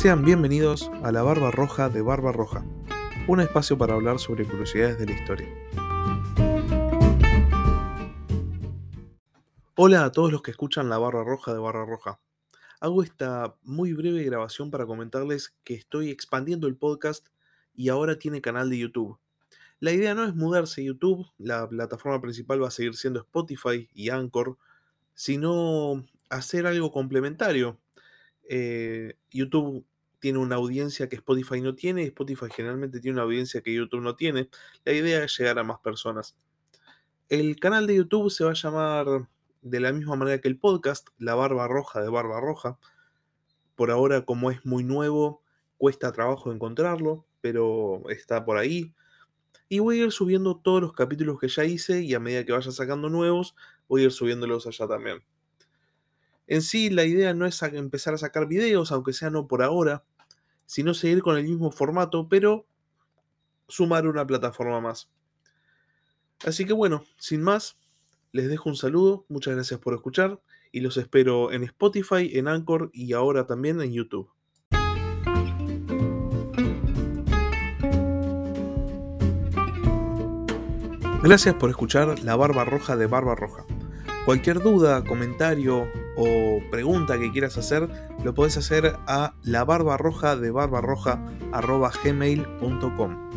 Sean bienvenidos a La Barba Roja de Barba Roja, un espacio para hablar sobre curiosidades de la historia. Hola a todos los que escuchan La Barba Roja de Barba Roja. Hago esta muy breve grabación para comentarles que estoy expandiendo el podcast y ahora tiene canal de YouTube. La idea no es mudarse a YouTube, la plataforma principal va a seguir siendo Spotify y Anchor, sino hacer algo complementario. Eh, YouTube tiene una audiencia que Spotify no tiene, y Spotify generalmente tiene una audiencia que YouTube no tiene. La idea es llegar a más personas. El canal de YouTube se va a llamar de la misma manera que el podcast, La Barba Roja de Barba Roja. Por ahora, como es muy nuevo, cuesta trabajo encontrarlo, pero está por ahí. Y voy a ir subiendo todos los capítulos que ya hice y a medida que vaya sacando nuevos, voy a ir subiéndolos allá también. En sí, la idea no es empezar a sacar videos, aunque sea no por ahora, sino seguir con el mismo formato, pero sumar una plataforma más. Así que bueno, sin más, les dejo un saludo, muchas gracias por escuchar y los espero en Spotify, en Anchor y ahora también en YouTube. Gracias por escuchar La Barba Roja de Barba Roja. Cualquier duda, comentario o pregunta que quieras hacer, lo podés hacer a la barbarroja de barbarroja.gmail.com.